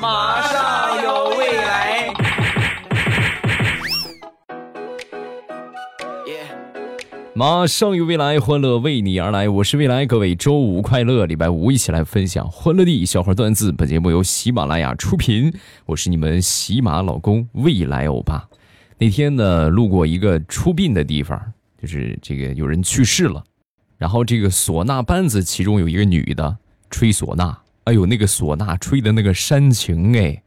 马上有未来。马上有未来，欢乐为你而来。我是未来，各位周五快乐，礼拜五一起来分享欢乐的笑话段子。本节目由喜马拉雅出品，我是你们喜马老公未来欧巴。那天呢，路过一个出殡的地方，就是这个有人去世了，然后这个唢呐班子其中有一个女的吹唢呐，哎呦，那个唢呐吹的那个煽情哎，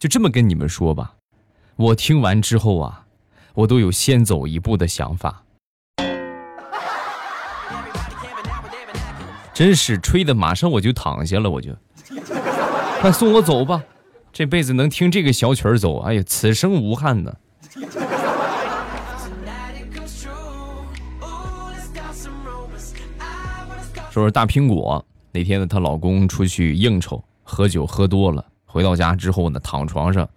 就这么跟你们说吧，我听完之后啊，我都有先走一步的想法。真是吹的，马上我就躺下了，我就，快送我走吧，这辈子能听这个小曲儿走，哎呀，此生无憾呢。说说大苹果那天呢，她老公出去应酬，喝酒喝多了，回到家之后呢，躺床上，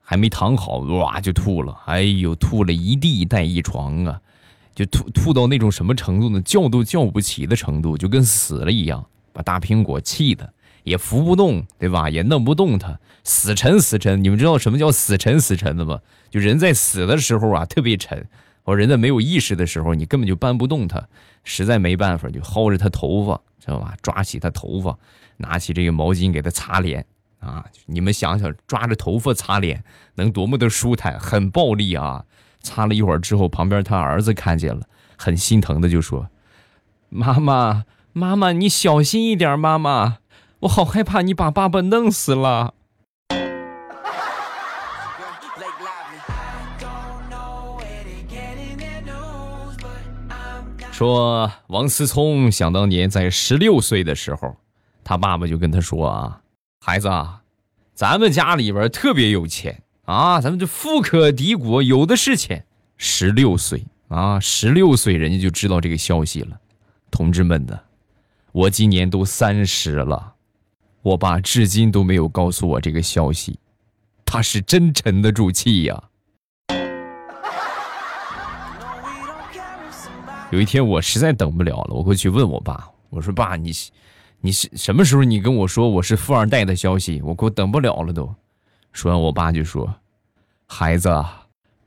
还没躺好，哇就吐了，哎呦，吐了一地带一床啊。就吐吐到那种什么程度呢？叫都叫不起的程度，就跟死了一样，把大苹果气的也扶不动，对吧？也弄不动他，死沉死沉。你们知道什么叫死沉死沉的吗？就人在死的时候啊，特别沉；或人在没有意识的时候，你根本就搬不动他。实在没办法，就薅着他头发，知道吧？抓起他头发，拿起这个毛巾给他擦脸啊！你们想想，抓着头发擦脸，能多么的舒坦？很暴力啊！擦了一会儿之后，旁边他儿子看见了，很心疼的就说：“妈妈，妈妈，你小心一点，妈妈，我好害怕你把爸爸弄死了。”说王思聪想当年在十六岁的时候，他爸爸就跟他说：“啊，孩子啊，咱们家里边特别有钱。”啊，咱们这富可敌国，有的是钱。十六岁啊，十六岁人家就知道这个消息了。同志们的，我今年都三十了，我爸至今都没有告诉我这个消息，他是真沉得住气呀。有一天我实在等不了了，我过去问我爸，我说爸，你，你是什么时候你跟我说我是富二代的消息？我给我等不了了都。说完，我爸就说：“孩子，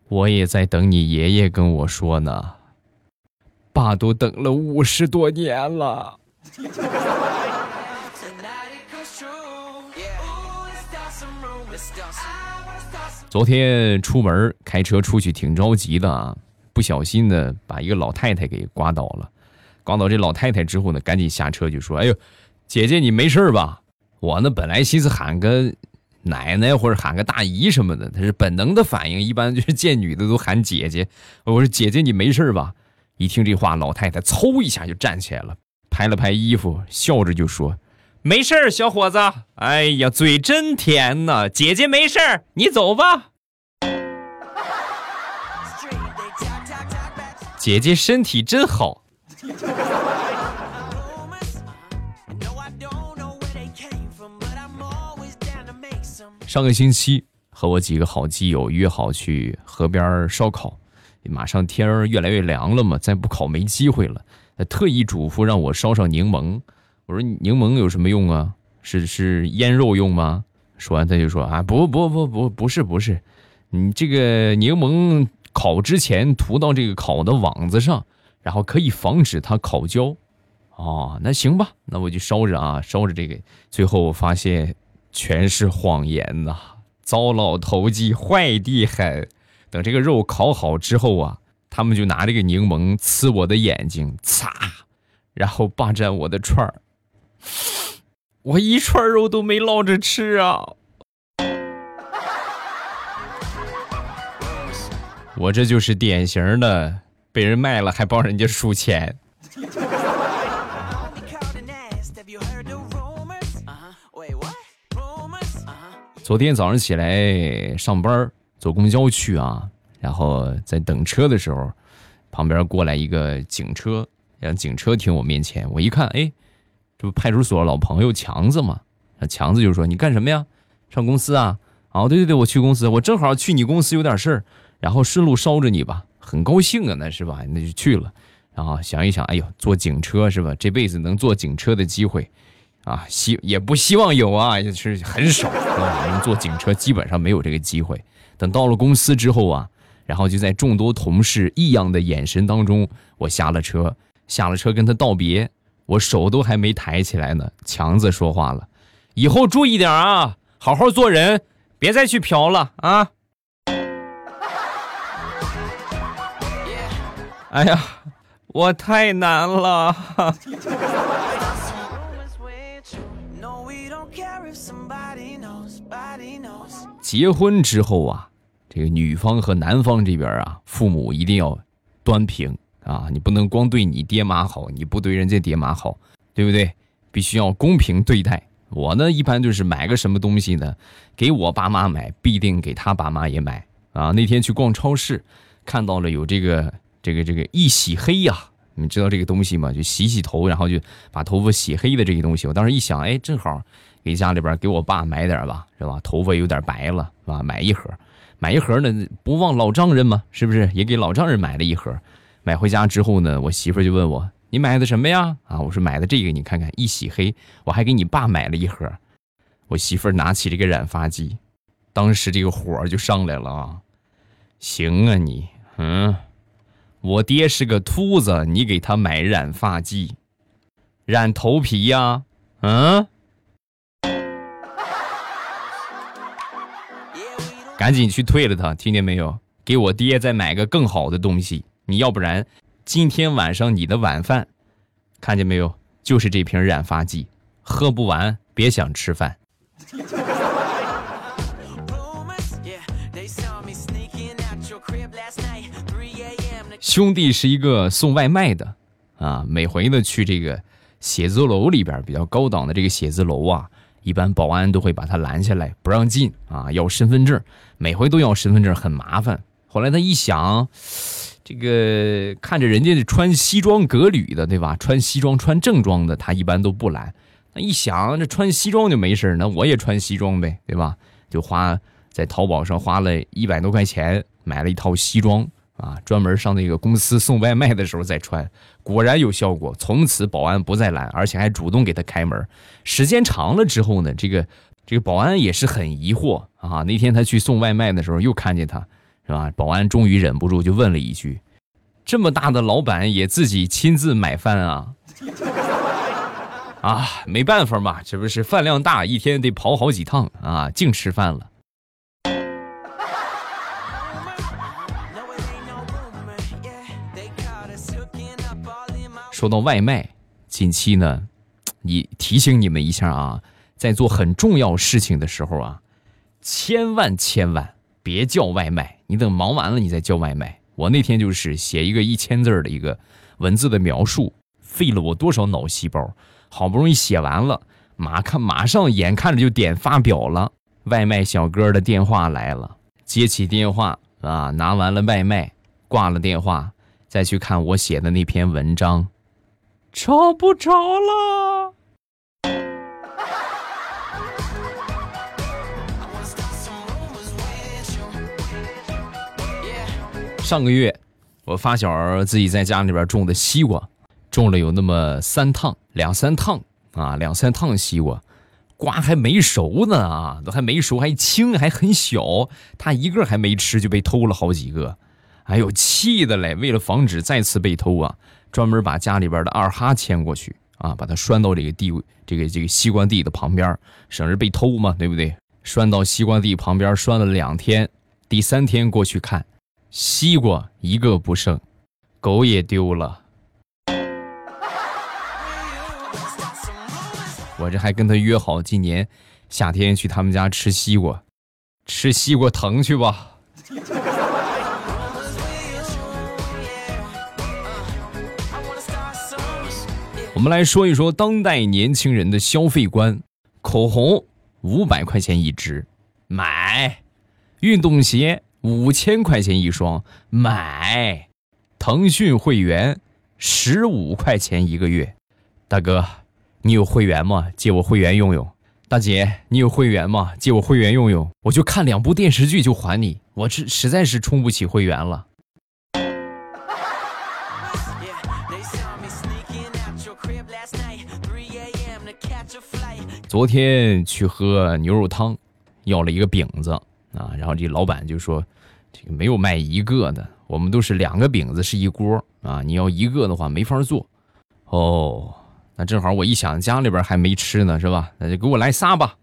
我也在等你爷爷跟我说呢。爸都等了五十多年了。”昨天出门开车出去挺着急的啊，不小心呢把一个老太太给刮倒了。刮倒这老太太之后呢，赶紧下车就说：“哎呦，姐姐你没事吧？我呢本来寻思喊个。”奶奶或者喊个大姨什么的，他是本能的反应，一般就是见女的都喊姐姐。我说姐姐你没事吧？一听这话，老太太嗖一下就站起来了，拍了拍衣服，笑着就说：“没事小伙子。哎呀，嘴真甜呐，姐姐没事你走吧。姐姐身体真好。”上个星期和我几个好基友约好去河边烧烤，马上天儿越来越凉了嘛，再不烤没机会了。特意嘱咐让我烧上柠檬，我说柠檬有什么用啊？是是腌肉用吗？说完他就说啊不不不不不是不是，你这个柠檬烤之前涂到这个烤的网子上，然后可以防止它烤焦。哦，那行吧，那我就烧着啊烧着这个，最后我发现。全是谎言呐！糟老头子坏的很。等这个肉烤好之后啊，他们就拿这个柠檬呲我的眼睛，擦，然后霸占我的串儿。我一串肉都没捞着吃啊！我这就是典型的被人卖了还帮人家数钱。昨天早上起来上班坐公交去啊，然后在等车的时候，旁边过来一个警车，让警车停我面前。我一看，哎，这不派出所老朋友强子吗？强子就说：“你干什么呀？上公司啊？”哦，对对对，我去公司，我正好去你公司有点事儿，然后顺路捎着你吧。很高兴啊，那是吧？那就去了。然后想一想，哎呦，坐警车是吧？这辈子能坐警车的机会啊，希也不希望有啊，也是很少。我们坐警车基本上没有这个机会。等到了公司之后啊，然后就在众多同事异样的眼神当中，我下了车，下了车跟他道别，我手都还没抬起来呢，强子说话了：“以后注意点啊，好好做人，别再去嫖了啊。”哎呀，我太难了。结婚之后啊，这个女方和男方这边啊，父母一定要端平啊，你不能光对你爹妈好，你不对人家爹妈好，对不对？必须要公平对待。我呢，一般就是买个什么东西呢，给我爸妈买，必定给他爸妈也买啊。那天去逛超市，看到了有这个。这个这个一洗黑呀，你知道这个东西吗？就洗洗头，然后就把头发洗黑的这个东西。我当时一想，哎，正好给家里边给我爸买点吧，是吧？头发有点白了，是吧？买一盒，买一盒呢，不忘老丈人嘛，是不是？也给老丈人买了一盒。买回家之后呢，我媳妇就问我：“你买的什么呀？”啊，我说买的这个，你看看一洗黑。我还给你爸买了一盒。我媳妇拿起这个染发剂，当时这个火就上来了啊！行啊，你，嗯。我爹是个秃子，你给他买染发剂，染头皮呀？嗯，赶紧去退了他，听见没有？给我爹再买个更好的东西，你要不然今天晚上你的晚饭，看见没有？就是这瓶染发剂，喝不完别想吃饭。兄弟是一个送外卖的，啊，每回呢去这个写字楼里边比较高档的这个写字楼啊，一般保安都会把他拦下来不让进啊，要身份证，每回都要身份证，很麻烦。后来他一想，这个看着人家穿西装革履的，对吧？穿西装穿正装的，他一般都不拦。那一想，这穿西装就没事那我也穿西装呗，对吧？就花在淘宝上花了一百多块钱买了一套西装。啊，专门上那个公司送外卖的时候再穿，果然有效果。从此保安不再拦，而且还主动给他开门。时间长了之后呢，这个这个保安也是很疑惑啊。那天他去送外卖的时候，又看见他，是吧？保安终于忍不住就问了一句：“这么大的老板也自己亲自买饭啊？” 啊，没办法嘛，这不是饭量大，一天得跑好几趟啊，净吃饭了。说到外卖，近期呢，你提醒你们一下啊，在做很重要事情的时候啊，千万千万别叫外卖。你等忙完了，你再叫外卖。我那天就是写一个一千字的一个文字的描述，费了我多少脑细胞，好不容易写完了，马看马上眼看着就点发表了，外卖小哥的电话来了，接起电话啊，拿完了外卖，挂了电话，再去看我写的那篇文章。找不着了。上个月，我发小自己在家里边种的西瓜，种了有那么三趟，两三趟啊，两三趟西瓜，瓜还没熟呢啊，都还没熟，还青，还很小，他一个还没吃就被偷了好几个，哎呦，气的嘞！为了防止再次被偷啊。专门把家里边的二哈牵过去啊，把它拴到这个地这个这个西瓜地的旁边，省着被偷嘛，对不对？拴到西瓜地旁边拴了两天，第三天过去看，西瓜一个不剩，狗也丢了。我这还跟他约好今年夏天去他们家吃西瓜，吃西瓜藤去吧。我们来说一说当代年轻人的消费观：口红五百块钱一支，买；运动鞋五千块钱一双，买；腾讯会员十五块钱一个月。大哥，你有会员吗？借我会员用用。大姐，你有会员吗？借我会员用用。我就看两部电视剧就还你，我这实在是充不起会员了。昨天去喝牛肉汤，要了一个饼子啊，然后这老板就说，这个没有卖一个的，我们都是两个饼子是一锅啊，你要一个的话没法做。哦，那正好我一想家里边还没吃呢，是吧？那就给我来仨吧。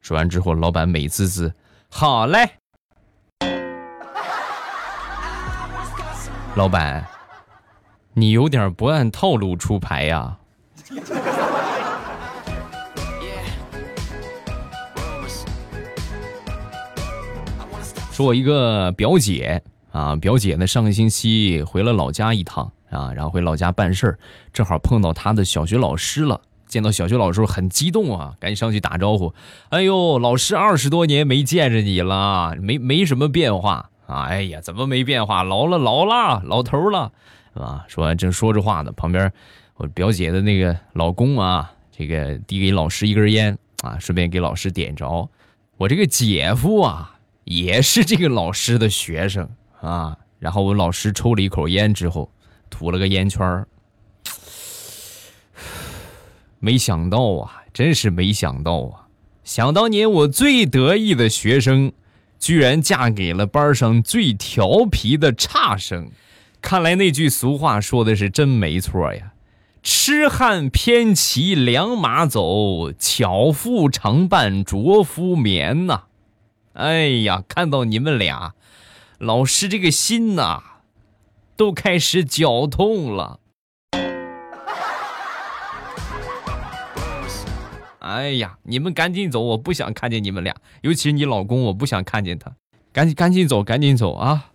说完之后，老板美滋滋，好嘞。老板，你有点不按套路出牌呀。我一个表姐啊，表姐呢上个星期回了老家一趟啊，然后回老家办事儿，正好碰到她的小学老师了。见到小学老师很激动啊，赶紧上去打招呼。哎呦，老师二十多年没见着你了，没 没什么变化啊？哎呀，怎么没变化？老了，老了，老头了，是吧？说完正说着话呢，旁边我表姐的那个老公啊，这个递给老师一根烟啊，顺便给老师点着。我这个姐夫啊，也是这个老师的学生啊。然后我老师抽了一口烟之后，吐了个烟圈儿。没想到啊，真是没想到啊！想当年我最得意的学生，居然嫁给了班上最调皮的差生。看来那句俗话说的是真没错呀：“痴汉偏骑良马走，巧妇常伴拙夫眠。”呐，哎呀，看到你们俩，老师这个心呐，都开始绞痛了。哎呀，你们赶紧走！我不想看见你们俩，尤其是你老公，我不想看见他。赶紧赶紧走，赶紧走啊！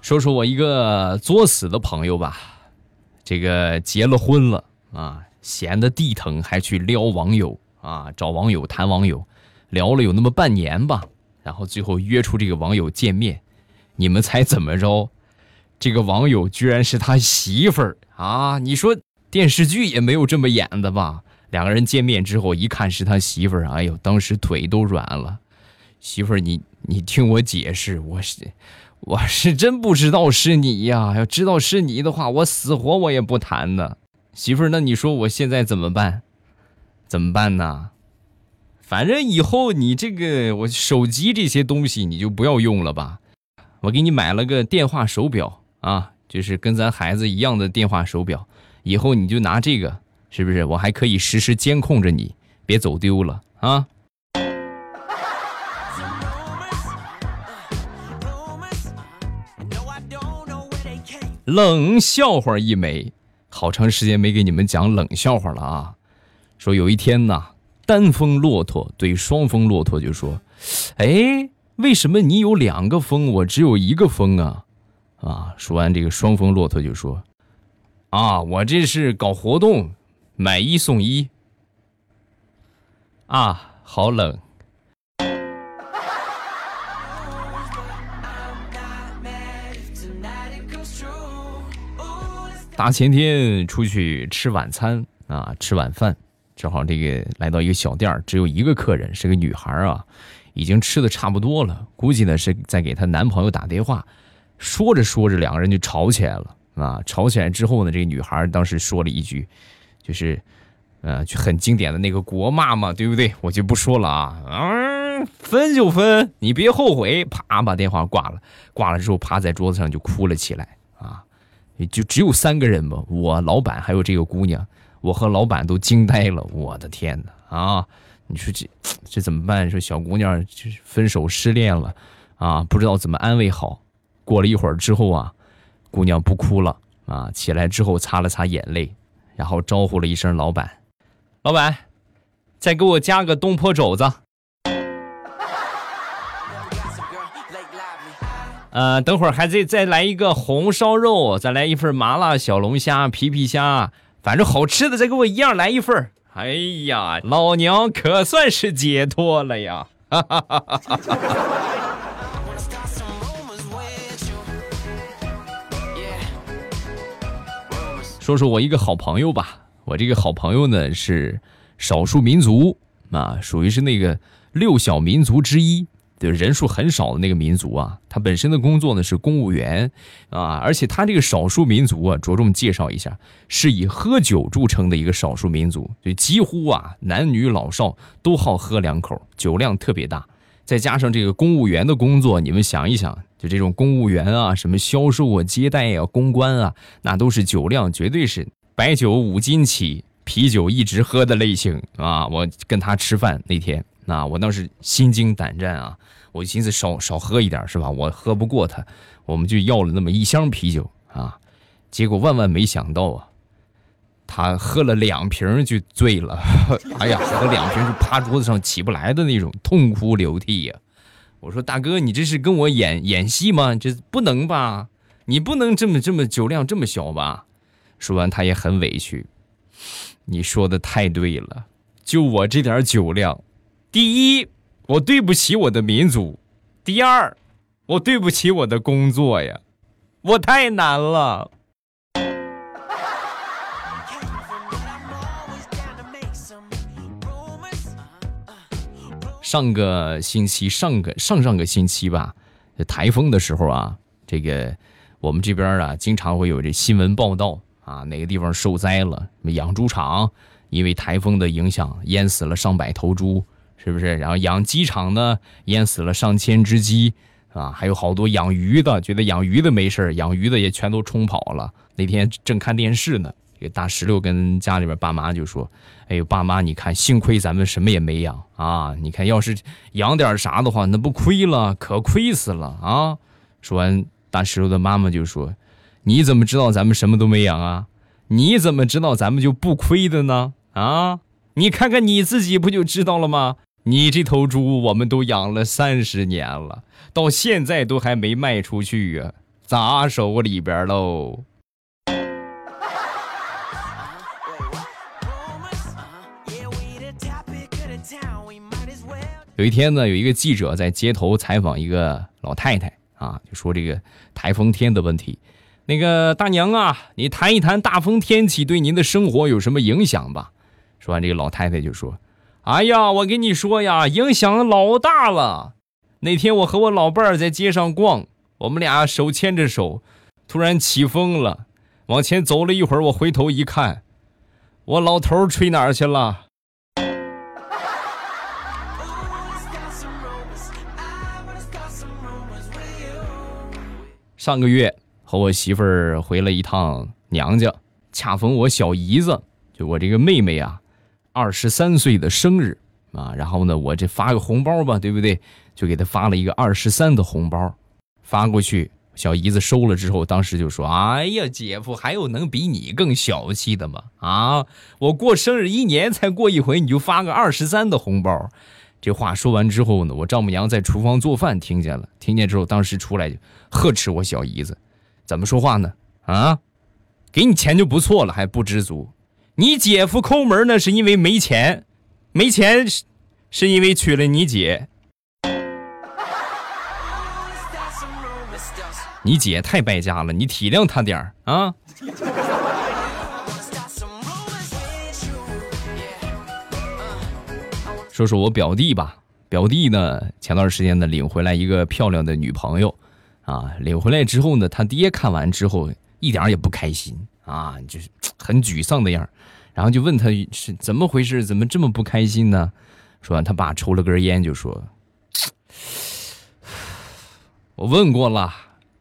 说说我一个作死的朋友吧，这个结了婚了啊，闲得地疼，还去撩网友啊，找网友谈网友，聊了有那么半年吧，然后最后约出这个网友见面，你们猜怎么着？这个网友居然是他媳妇儿啊！你说电视剧也没有这么演的吧？两个人见面之后一看是他媳妇儿，哎呦，当时腿都软了。媳妇儿，你你听我解释，我是我是真不知道是你呀！要知道是你的话，我死活我也不谈的。媳妇儿，那你说我现在怎么办？怎么办呢？反正以后你这个我手机这些东西你就不要用了吧。我给你买了个电话手表。啊，就是跟咱孩子一样的电话手表，以后你就拿这个，是不是？我还可以时时监控着你，别走丢了啊！冷笑话一枚，好长时间没给你们讲冷笑话了啊！说有一天呢，单峰骆驼对双峰骆驼就说：“哎，为什么你有两个峰，我只有一个峰啊？”啊！说完这个，双峰骆驼就说：“啊，我这是搞活动，买一送一。”啊，好冷！大前天出去吃晚餐啊，吃晚饭，正好这个来到一个小店只有一个客人，是个女孩啊，已经吃的差不多了，估计呢是在给她男朋友打电话。说着说着，两个人就吵起来了啊！吵起来之后呢，这个女孩当时说了一句，就是，呃，就很经典的那个国骂嘛，对不对？我就不说了啊！嗯，分就分，你别后悔。啪，把电话挂了。挂了之后，趴在桌子上就哭了起来啊！就只有三个人吧，我老板还有这个姑娘，我和老板都惊呆了。我的天哪！啊，你说这这怎么办？说小姑娘就分手失恋了啊，不知道怎么安慰好。过了一会儿之后啊，姑娘不哭了啊，起来之后擦了擦眼泪，然后招呼了一声老板：“老板，再给我加个东坡肘子。”呃，等会儿还得再来一个红烧肉，再来一份麻辣小龙虾、皮皮虾，反正好吃的再给我一样来一份。哎呀，老娘可算是解脱了呀！哈哈哈哈哈。说说我一个好朋友吧，我这个好朋友呢是少数民族啊，属于是那个六小民族之一就人数很少的那个民族啊，他本身的工作呢是公务员啊，而且他这个少数民族啊，着重介绍一下，是以喝酒著称的一个少数民族，就几乎啊男女老少都好喝两口，酒量特别大。再加上这个公务员的工作，你们想一想，就这种公务员啊，什么销售啊、接待啊、公关啊，那都是酒量绝对是白酒五斤起，啤酒一直喝的类型啊。我跟他吃饭那天，那我当时心惊胆战啊，我寻思少少喝一点是吧？我喝不过他，我们就要了那么一箱啤酒啊。结果万万没想到啊，他喝了两瓶就醉了，哎呀，喝了两瓶就趴桌子上起不来的那种，痛哭流涕呀。我说大哥，你这是跟我演演戏吗？这不能吧？你不能这么这么酒量这么小吧？说完他也很委屈。你说的太对了，就我这点酒量，第一我对不起我的民族，第二我对不起我的工作呀，我太难了。上个星期，上个上上个星期吧，台风的时候啊，这个我们这边啊，经常会有这新闻报道啊，哪个地方受灾了，什么养猪场因为台风的影响淹死了上百头猪，是不是？然后养鸡场呢，淹死了上千只鸡啊，还有好多养鱼的，觉得养鱼的没事养鱼的也全都冲跑了。那天正看电视呢。这个大石榴跟家里边爸妈就说：“哎呦，爸妈，你看，幸亏咱们什么也没养啊！你看，要是养点啥的话，那不亏了，可亏死了啊！”说完，大石榴的妈妈就说：“你怎么知道咱们什么都没养啊？你怎么知道咱们就不亏的呢？啊？你看看你自己不就知道了吗？你这头猪我们都养了三十年了，到现在都还没卖出去呀，砸手里边喽。”有一天呢，有一个记者在街头采访一个老太太啊，就说这个台风天的问题。那个大娘啊，你谈一谈大风天气对您的生活有什么影响吧？说完，这个老太太就说：“哎呀，我跟你说呀，影响老大了。那天我和我老伴儿在街上逛，我们俩手牵着手，突然起风了，往前走了一会儿，我回头一看，我老头吹哪儿去了？”上个月和我媳妇儿回了一趟娘家，恰逢我小姨子，就我这个妹妹啊，二十三岁的生日啊。然后呢，我这发个红包吧，对不对？就给他发了一个二十三的红包，发过去。小姨子收了之后，当时就说：“哎呀，姐夫，还有能比你更小气的吗？啊，我过生日一年才过一回，你就发个二十三的红包。”这话说完之后呢，我丈母娘在厨房做饭听见了，听见之后，当时出来就呵斥我小姨子，怎么说话呢？啊，给你钱就不错了，还不知足。你姐夫抠门呢，是因为没钱，没钱是是因为娶了你姐。你姐太败家了，你体谅她点儿啊。说说我表弟吧，表弟呢，前段时间呢领回来一个漂亮的女朋友，啊，领回来之后呢，他爹看完之后一点也不开心啊，就是很沮丧的样然后就问他是怎么回事，怎么这么不开心呢？说完他爸抽了根烟就说：“我问过了，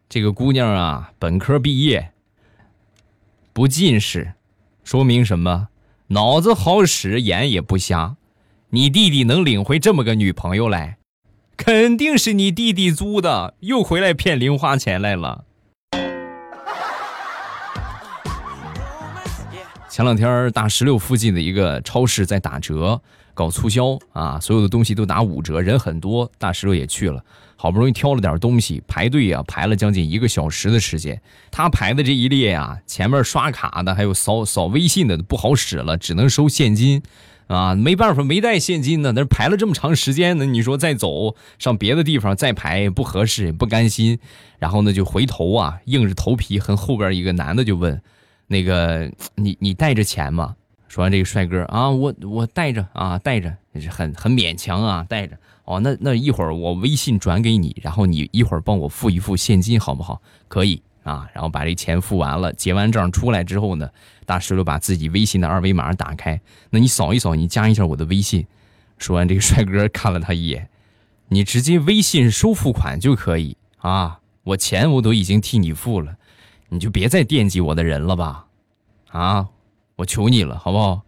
这个姑娘啊，本科毕业，不近视，说明什么？脑子好使，眼也不瞎。”你弟弟能领回这么个女朋友来，肯定是你弟弟租的，又回来骗零花钱来了。前两天大石榴附近的一个超市在打折，搞促销啊，所有的东西都打五折，人很多，大石榴也去了，好不容易挑了点东西，排队啊排了将近一个小时的时间。他排的这一列啊，前面刷卡的还有扫扫微信的不好使了，只能收现金。啊，没办法，没带现金呢。那排了这么长时间呢，你说再走上别的地方再排不合适，也不甘心。然后呢，就回头啊，硬着头皮和后边一个男的就问：“那个，你你带着钱吗？”说完这个帅哥啊，我我带着啊，带着很很勉强啊，带着哦，那那一会儿我微信转给你，然后你一会儿帮我付一付现金好不好？可以啊，然后把这钱付完了，结完账出来之后呢，大石榴把自己微信的二维码打开，那你扫一扫，你加一下我的微信。说完，这个帅哥看了他一眼，你直接微信收付款就可以啊，我钱我都已经替你付了，你就别再惦记我的人了吧，啊，我求你了，好不好？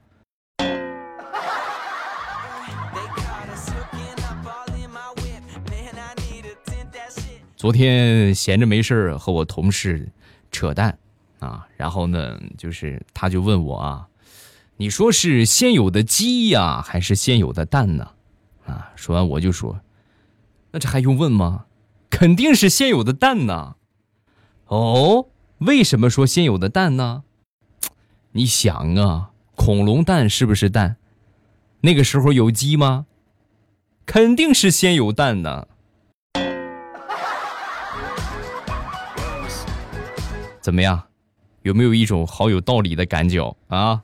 昨天闲着没事儿和我同事扯淡啊，然后呢，就是他就问我啊，你说是先有的鸡呀，还是先有的蛋呢？啊，说完我就说，那这还用问吗？肯定是先有的蛋呢。哦，为什么说先有的蛋呢？你想啊，恐龙蛋是不是蛋？那个时候有鸡吗？肯定是先有蛋呢。怎么样，有没有一种好有道理的感觉啊？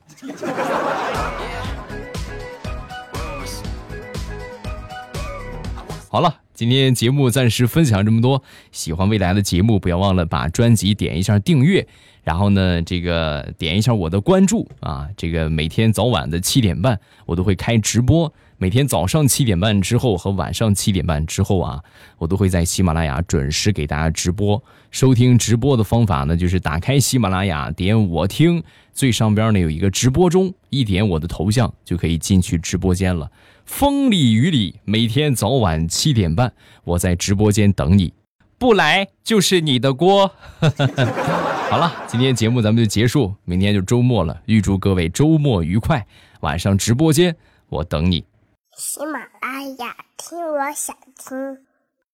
好了，今天节目暂时分享这么多。喜欢未来的节目，不要忘了把专辑点一下订阅，然后呢，这个点一下我的关注啊。这个每天早晚的七点半，我都会开直播。每天早上七点半之后和晚上七点半之后啊，我都会在喜马拉雅准时给大家直播。收听直播的方法呢，就是打开喜马拉雅，点我听，最上边呢有一个直播中，一点我的头像就可以进去直播间了。风里雨里，每天早晚七点半，我在直播间等你，不来就是你的锅。好了，今天节目咱们就结束，明天就周末了，预祝各位周末愉快。晚上直播间我等你。喜马拉雅听，我想听。